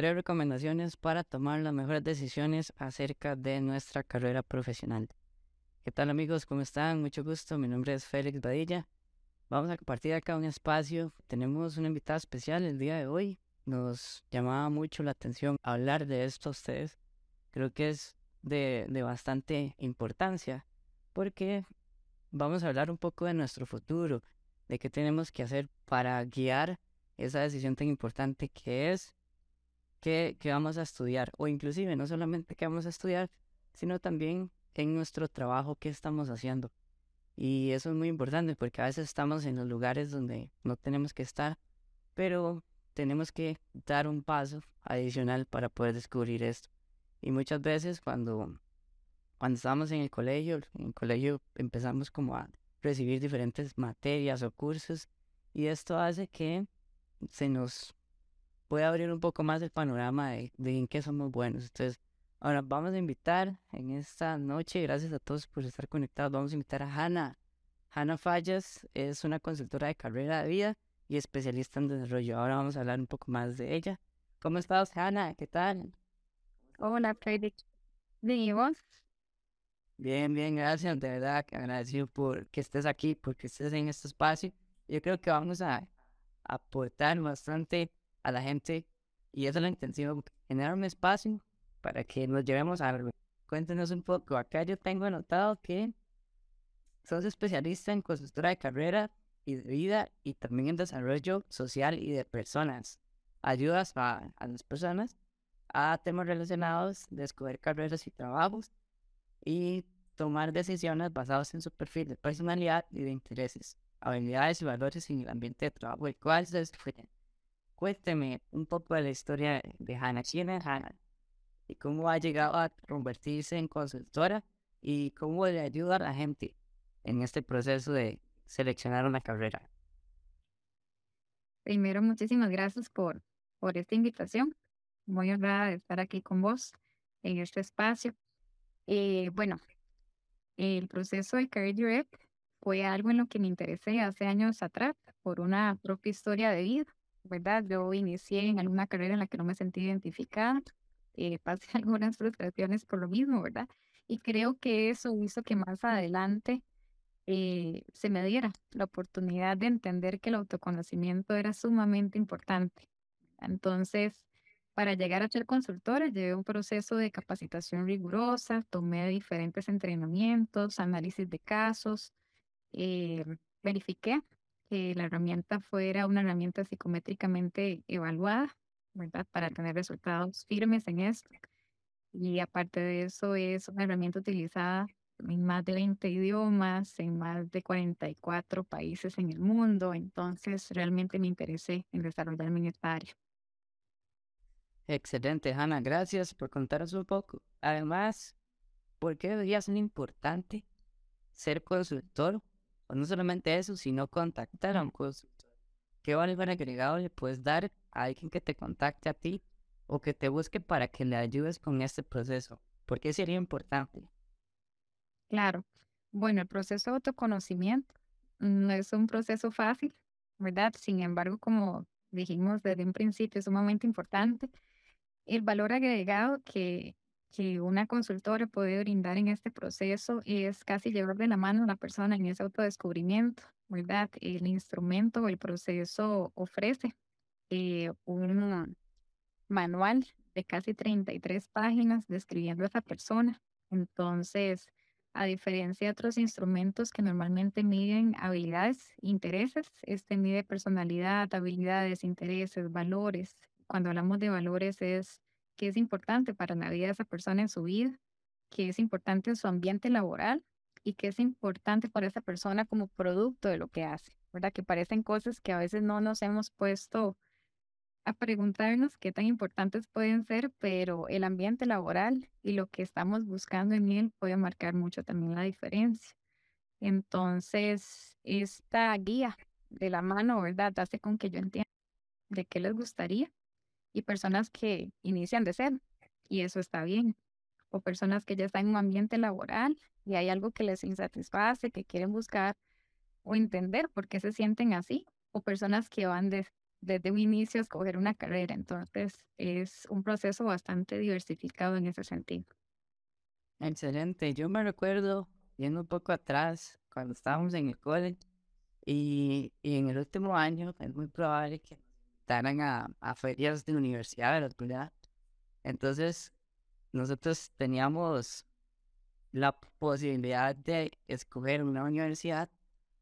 tres recomendaciones para tomar las mejores decisiones acerca de nuestra carrera profesional. ¿Qué tal amigos? ¿Cómo están? Mucho gusto. Mi nombre es Félix Badilla. Vamos a compartir acá un espacio. Tenemos una invitada especial el día de hoy. Nos llamaba mucho la atención hablar de esto a ustedes. Creo que es de, de bastante importancia porque vamos a hablar un poco de nuestro futuro, de qué tenemos que hacer para guiar esa decisión tan importante que es que, que vamos a estudiar, o inclusive no solamente que vamos a estudiar, sino también en nuestro trabajo que estamos haciendo. Y eso es muy importante porque a veces estamos en los lugares donde no tenemos que estar, pero tenemos que dar un paso adicional para poder descubrir esto. Y muchas veces cuando, cuando estábamos en el colegio, en el colegio empezamos como a recibir diferentes materias o cursos y esto hace que se nos pueda abrir un poco más el panorama de, de en qué somos buenos. Entonces, ahora vamos a invitar en esta noche, gracias a todos por estar conectados, vamos a invitar a Hanna. Hanna Fallas es una consultora de carrera de vida y especialista en desarrollo. Ahora vamos a hablar un poco más de ella. ¿Cómo estás, Hanna? ¿Qué tal? Hola, Freddy. Bien, ¿y vos? Bien, bien, gracias. De verdad, agradecido por que estés aquí, porque estés en este espacio. Yo creo que vamos a aportar bastante a la gente y esa es la intención, generar un espacio para que nos llevemos algo. Cuéntenos un poco. Acá yo tengo anotado que sos especialista en consultora de carrera y de vida y también en desarrollo social y de personas. Ayudas a, a las personas a temas relacionados, descubrir carreras y trabajos y tomar decisiones basadas en su perfil de personalidad y de intereses, habilidades y valores en el ambiente de trabajo, el cual se definen. Cuénteme un poco de la historia de Hannah. ¿Quién es Hannah? ¿Y cómo ha llegado a convertirse en consultora? ¿Y cómo le ayuda a la gente en este proceso de seleccionar una carrera? Primero, muchísimas gracias por, esta invitación. Muy honrada de estar aquí con vos en este espacio. Eh, bueno, el proceso de Career Direct fue algo en lo que me interesé hace años atrás por una propia historia de vida, ¿verdad? Yo inicié en alguna carrera en la que no me sentí identificada, eh, pasé algunas frustraciones por lo mismo, ¿verdad? Y creo que eso hizo que más adelante eh, se me diera la oportunidad de entender que el autoconocimiento era sumamente importante. Entonces, para llegar a ser consultora, llevé un proceso de capacitación rigurosa, tomé diferentes entrenamientos, análisis de casos, eh, verifiqué que la herramienta fuera una herramienta psicométricamente evaluada, ¿verdad? Para tener resultados firmes en esto. Y aparte de eso, es una herramienta utilizada en más de 20 idiomas, en más de 44 países en el mundo. Entonces, realmente me interesé en desarrollarme en esta área. Excelente, Hanna. Gracias por contarnos un poco. Además, ¿por qué debería ser importante ser consultor? No solamente eso, sino contactar a un consultor. ¿Qué valor agregado le puedes dar a alguien que te contacte a ti o que te busque para que le ayudes con este proceso? ¿Por qué sería importante? Claro. Bueno, el proceso de autoconocimiento no es un proceso fácil, ¿verdad? Sin embargo, como dijimos desde un principio, es sumamente importante el valor agregado que, que una consultora puede brindar en este proceso es casi llevar de la mano a la persona en ese autodescubrimiento, ¿verdad? El instrumento o el proceso ofrece eh, un manual de casi 33 páginas describiendo a esa persona. Entonces, a diferencia de otros instrumentos que normalmente miden habilidades, intereses, este mide personalidad, habilidades, intereses, valores, cuando hablamos de valores es qué es importante para la vida de esa persona en su vida, qué es importante en su ambiente laboral y qué es importante para esa persona como producto de lo que hace, ¿verdad? Que parecen cosas que a veces no nos hemos puesto a preguntarnos qué tan importantes pueden ser, pero el ambiente laboral y lo que estamos buscando en él puede marcar mucho también la diferencia. Entonces, esta guía de la mano, ¿verdad? Hace con que yo entienda de qué les gustaría y personas que inician de cero y eso está bien. O personas que ya están en un ambiente laboral y hay algo que les insatisface, que quieren buscar o entender por qué se sienten así. O personas que van de, desde un inicio escoger una carrera. Entonces, es un proceso bastante diversificado en ese sentido. Excelente. Yo me recuerdo, yendo un poco atrás, cuando estábamos en el college, y, y en el último año es muy probable que invitaran a, a ferias de universidad, ¿verdad? Entonces, nosotros teníamos la posibilidad de escoger una universidad,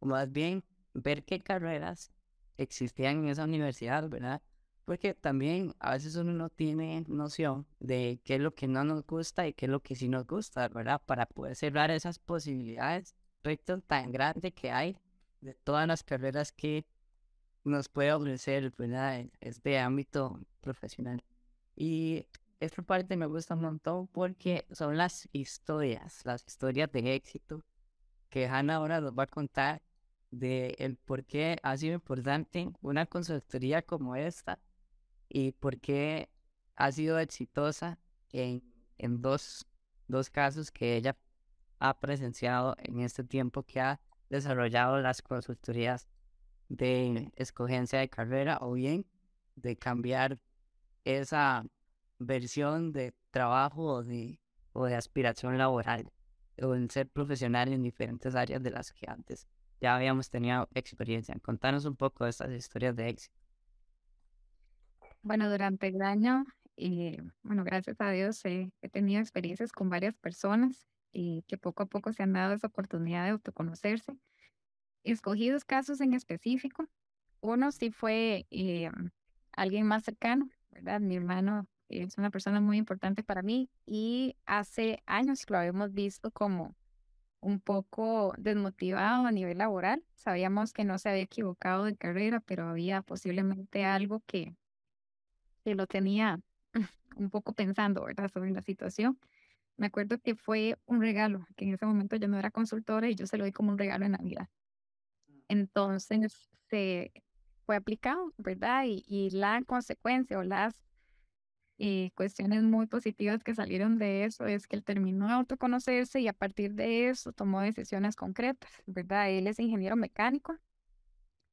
o más bien ver qué carreras existían en esa universidad, ¿verdad? Porque también a veces uno no tiene noción de qué es lo que no nos gusta y qué es lo que sí nos gusta, ¿verdad? Para poder cerrar esas posibilidades, proyecto tan grande que hay de todas las carreras que nos puede ofrecer, ¿verdad? Este ámbito profesional. Y esta parte me gusta un montón porque son las historias, las historias de éxito que Hannah ahora nos va a contar de el por qué ha sido importante una consultoría como esta y por qué ha sido exitosa en, en dos, dos casos que ella ha presenciado en este tiempo que ha desarrollado las consultorías de escogencia de carrera o bien de cambiar esa versión de trabajo o de, o de aspiración laboral o en ser profesional en diferentes áreas de las que antes ya habíamos tenido experiencia. Contanos un poco de estas historias de éxito. Bueno, durante el año, eh, bueno, gracias a Dios he tenido experiencias con varias personas y que poco a poco se han dado esa oportunidad de autoconocerse. Escogidos casos en específico, uno sí fue eh, alguien más cercano, ¿verdad? Mi hermano es una persona muy importante para mí y hace años lo habíamos visto como un poco desmotivado a nivel laboral. Sabíamos que no se había equivocado de carrera, pero había posiblemente algo que, que lo tenía un poco pensando, ¿verdad?, sobre la situación. Me acuerdo que fue un regalo, que en ese momento yo no era consultora y yo se lo di como un regalo en Navidad. Entonces, se fue aplicado, ¿verdad? Y, y la consecuencia o las y cuestiones muy positivas que salieron de eso es que él terminó de autoconocerse y a partir de eso tomó decisiones concretas, ¿verdad? Él es ingeniero mecánico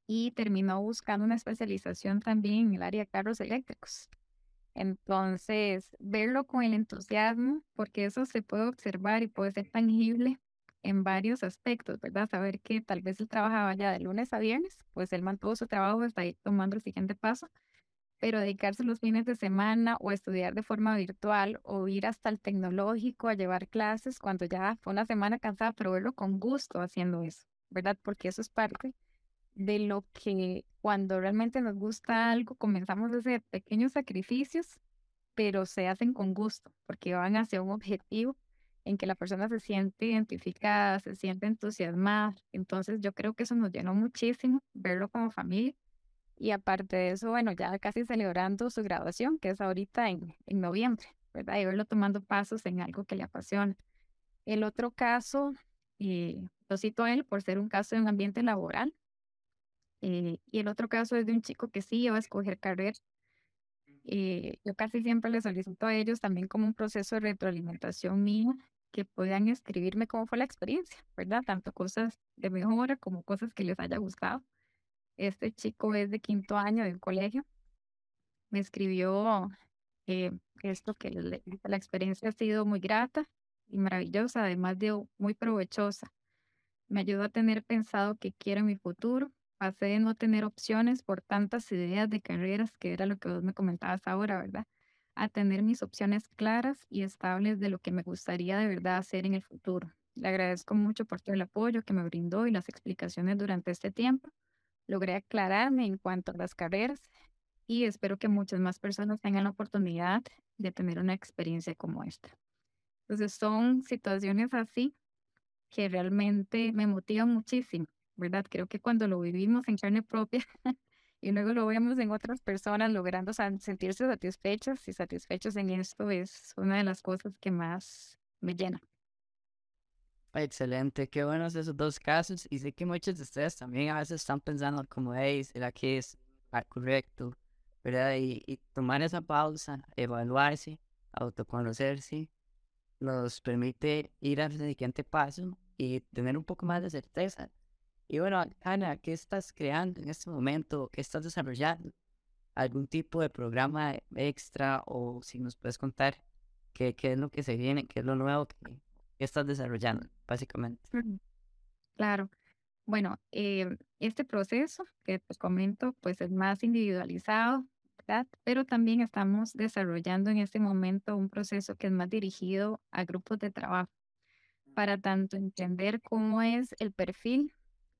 y terminó buscando una especialización también en el área de carros eléctricos. Entonces, verlo con el entusiasmo, porque eso se puede observar y puede ser tangible en varios aspectos, ¿verdad? Saber que tal vez él trabajaba ya de lunes a viernes, pues él mantuvo su trabajo hasta ahí tomando el siguiente paso pero dedicarse los fines de semana o estudiar de forma virtual o ir hasta el tecnológico a llevar clases cuando ya fue una semana cansada, pero verlo con gusto haciendo eso, ¿verdad? Porque eso es parte de lo que cuando realmente nos gusta algo comenzamos a hacer pequeños sacrificios, pero se hacen con gusto, porque van hacia un objetivo en que la persona se siente identificada, se siente entusiasmada. Entonces yo creo que eso nos llenó muchísimo, verlo como familia y aparte de eso, bueno, ya casi celebrando su graduación, que es ahorita en, en noviembre, ¿verdad? Y verlo tomando pasos en algo que le apasiona. El otro caso, eh, lo cito a él por ser un caso de un ambiente laboral. Eh, y el otro caso es de un chico que sí iba a escoger carrera. Eh, yo casi siempre le solicito a ellos también como un proceso de retroalimentación mío, que puedan escribirme cómo fue la experiencia, ¿verdad? Tanto cosas de mejora como cosas que les haya gustado. Este chico es de quinto año del colegio. Me escribió eh, esto, que la experiencia ha sido muy grata y maravillosa, además de muy provechosa. Me ayudó a tener pensado que quiero en mi futuro. Pasé de no tener opciones por tantas ideas de carreras, que era lo que vos me comentabas ahora, ¿verdad? A tener mis opciones claras y estables de lo que me gustaría de verdad hacer en el futuro. Le agradezco mucho por todo el apoyo que me brindó y las explicaciones durante este tiempo logré aclararme en cuanto a las carreras y espero que muchas más personas tengan la oportunidad de tener una experiencia como esta. Entonces son situaciones así que realmente me motivan muchísimo, ¿verdad? Creo que cuando lo vivimos en carne propia y luego lo vemos en otras personas logrando sentirse satisfechas y satisfechos en esto es una de las cosas que más me llena. Excelente, qué buenos esos dos casos. Y sé que muchos de ustedes también a veces están pensando como, hey, ¿será que es correcto? ¿Verdad? Y, y tomar esa pausa, evaluarse, autoconocerse, nos permite ir al siguiente paso y tener un poco más de certeza. Y bueno, Ana, ¿qué estás creando en este momento? ¿Qué estás desarrollando? algún tipo de programa extra o si nos puedes contar qué, qué es lo que se viene, qué es lo nuevo que, estás desarrollando, básicamente. Claro. Bueno, eh, este proceso que te comento, pues es más individualizado, ¿verdad? Pero también estamos desarrollando en este momento un proceso que es más dirigido a grupos de trabajo para tanto entender cómo es el perfil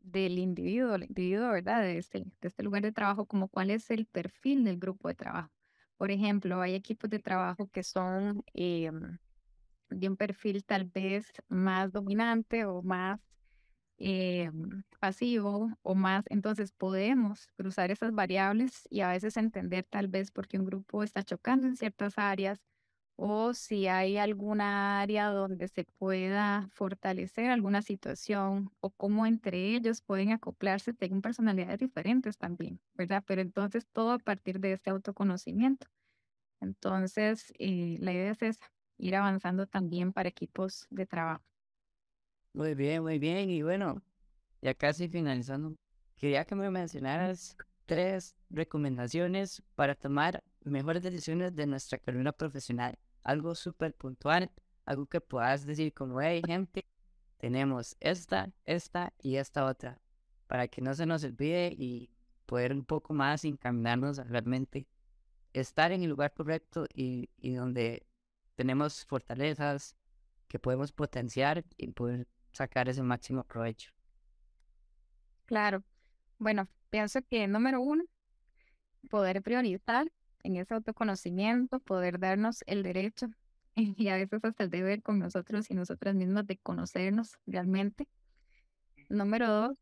del individuo, el individuo, ¿verdad? De este, de este lugar de trabajo, como cuál es el perfil del grupo de trabajo. Por ejemplo, hay equipos de trabajo que son em, de un perfil tal vez más dominante o más em, pasivo o más, entonces podemos cruzar esas variables y a veces entender tal vez por qué un grupo está chocando en ciertas áreas o si hay alguna área donde se pueda fortalecer alguna situación o cómo entre ellos pueden acoplarse, tengan personalidades diferentes también, ¿verdad? Pero entonces todo a partir de este autoconocimiento. Entonces, eh, la idea es esa, ir avanzando también para equipos de trabajo. Muy bien, muy bien. Y bueno, ya casi finalizando, quería que me mencionaras tres recomendaciones para tomar mejores decisiones de nuestra carrera profesional algo súper puntual, algo que puedas decir como, hey gente, tenemos esta, esta y esta otra, para que no se nos olvide y poder un poco más encaminarnos a realmente estar en el lugar correcto y, y donde tenemos fortalezas que podemos potenciar y poder sacar ese máximo provecho. Claro. Bueno, pienso que número uno, poder priorizar en ese autoconocimiento, poder darnos el derecho y a veces hasta el deber con nosotros y nosotras mismas de conocernos realmente. Número dos,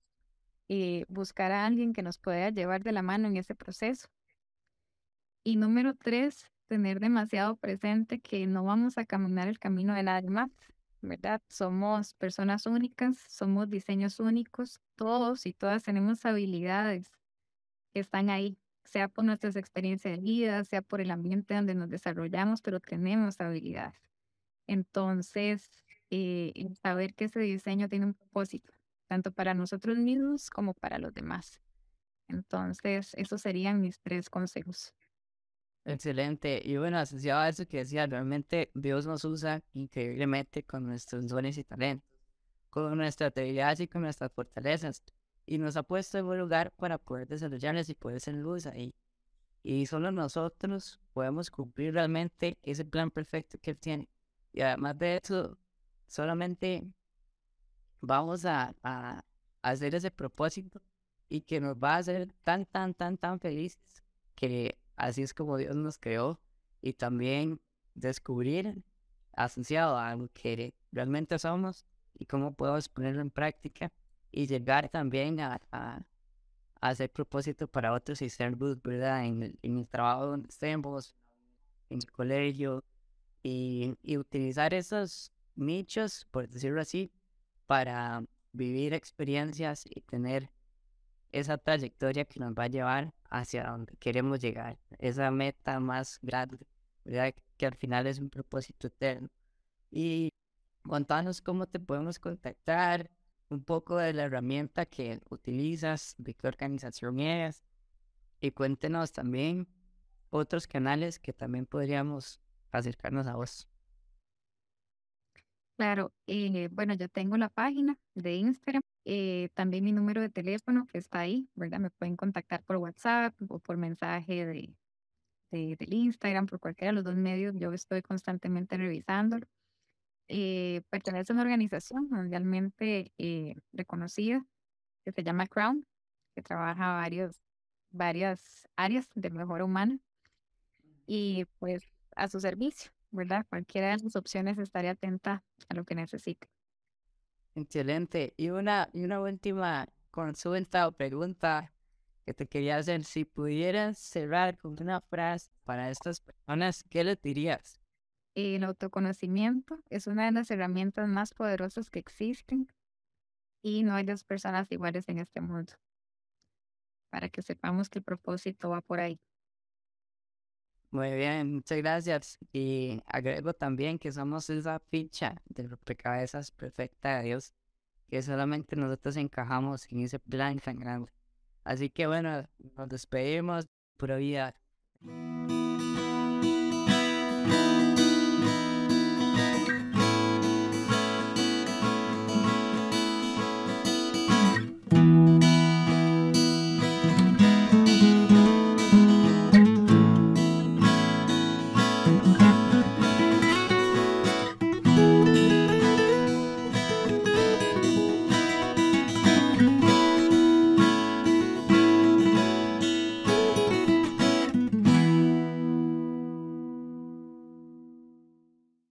eh, buscar a alguien que nos pueda llevar de la mano en ese proceso. Y número tres, tener demasiado presente que no vamos a caminar el camino de nadie más, ¿verdad? Somos personas únicas, somos diseños únicos, todos y todas tenemos habilidades que están ahí, sea por nuestras experiencias de vida, sea por el ambiente donde nos desarrollamos, pero tenemos habilidades. Entonces, eh, saber que ese diseño tiene un propósito, tanto para nosotros mismos como para los demás. Entonces, esos serían mis tres consejos. Excelente. Y bueno, asociado a eso que decía, realmente Dios nos usa increíblemente con nuestros dones y talentos, con nuestras debilidades y con nuestras fortalezas y nos ha puesto en un lugar para poder desarrollarlas y poder ser luz ahí. Y solo nosotros podemos cumplir realmente ese plan perfecto que Él tiene. Y además de eso, solamente vamos a, a, hacer ese propósito y que nos va a hacer tan, tan, tan, tan felices que así es como Dios nos creó y también descubrir asociado a lo que realmente somos y cómo podemos ponerlo en práctica y llegar también a, a, hacer propósito para otros y ser luz, ¿verdad? En el, en el trabajo donde estemos, en el colegio, y, y utilizar esos nichos, por decirlo así, para vivir experiencias y tener esa trayectoria que nos va a llevar hacia donde queremos llegar, esa meta más grande, ¿verdad? Que al final es un propósito eterno. Y contanos cómo te podemos contactar, un poco de la herramienta que utilizas, de qué organización es, y cuéntenos también otros canales que también podríamos acercarnos a vos. Claro, eh, bueno, yo tengo la página de Instagram, eh, también mi número de teléfono que está ahí, ¿verdad? Me pueden contactar por WhatsApp o por mensaje de, de, del Instagram, por cualquiera de los dos medios, yo estoy constantemente revisándolo eh, pertenece a una organización mundialmente eh, reconocida que se llama Crown, que trabaja varios, varias áreas de mejora humana y pues a su servicio, ¿verdad? Cualquiera de las opciones estaré atenta a lo que necesite. Excelente. Y una, y una última consulta o pregunta que te quería hacer. Si pudieras cerrar con una frase para estas personas, ¿qué les dirías? El autoconocimiento es una de las herramientas más poderosas que existen y no hay dos personas iguales en este mundo. Para que sepamos que el propósito va por ahí. Muy bien, muchas gracias. Y agrego también que somos esa ficha de rompecabezas perfecta de Dios, que solamente nosotros encajamos en ese plan tan grande. Así que bueno, nos despedimos. Pura vida.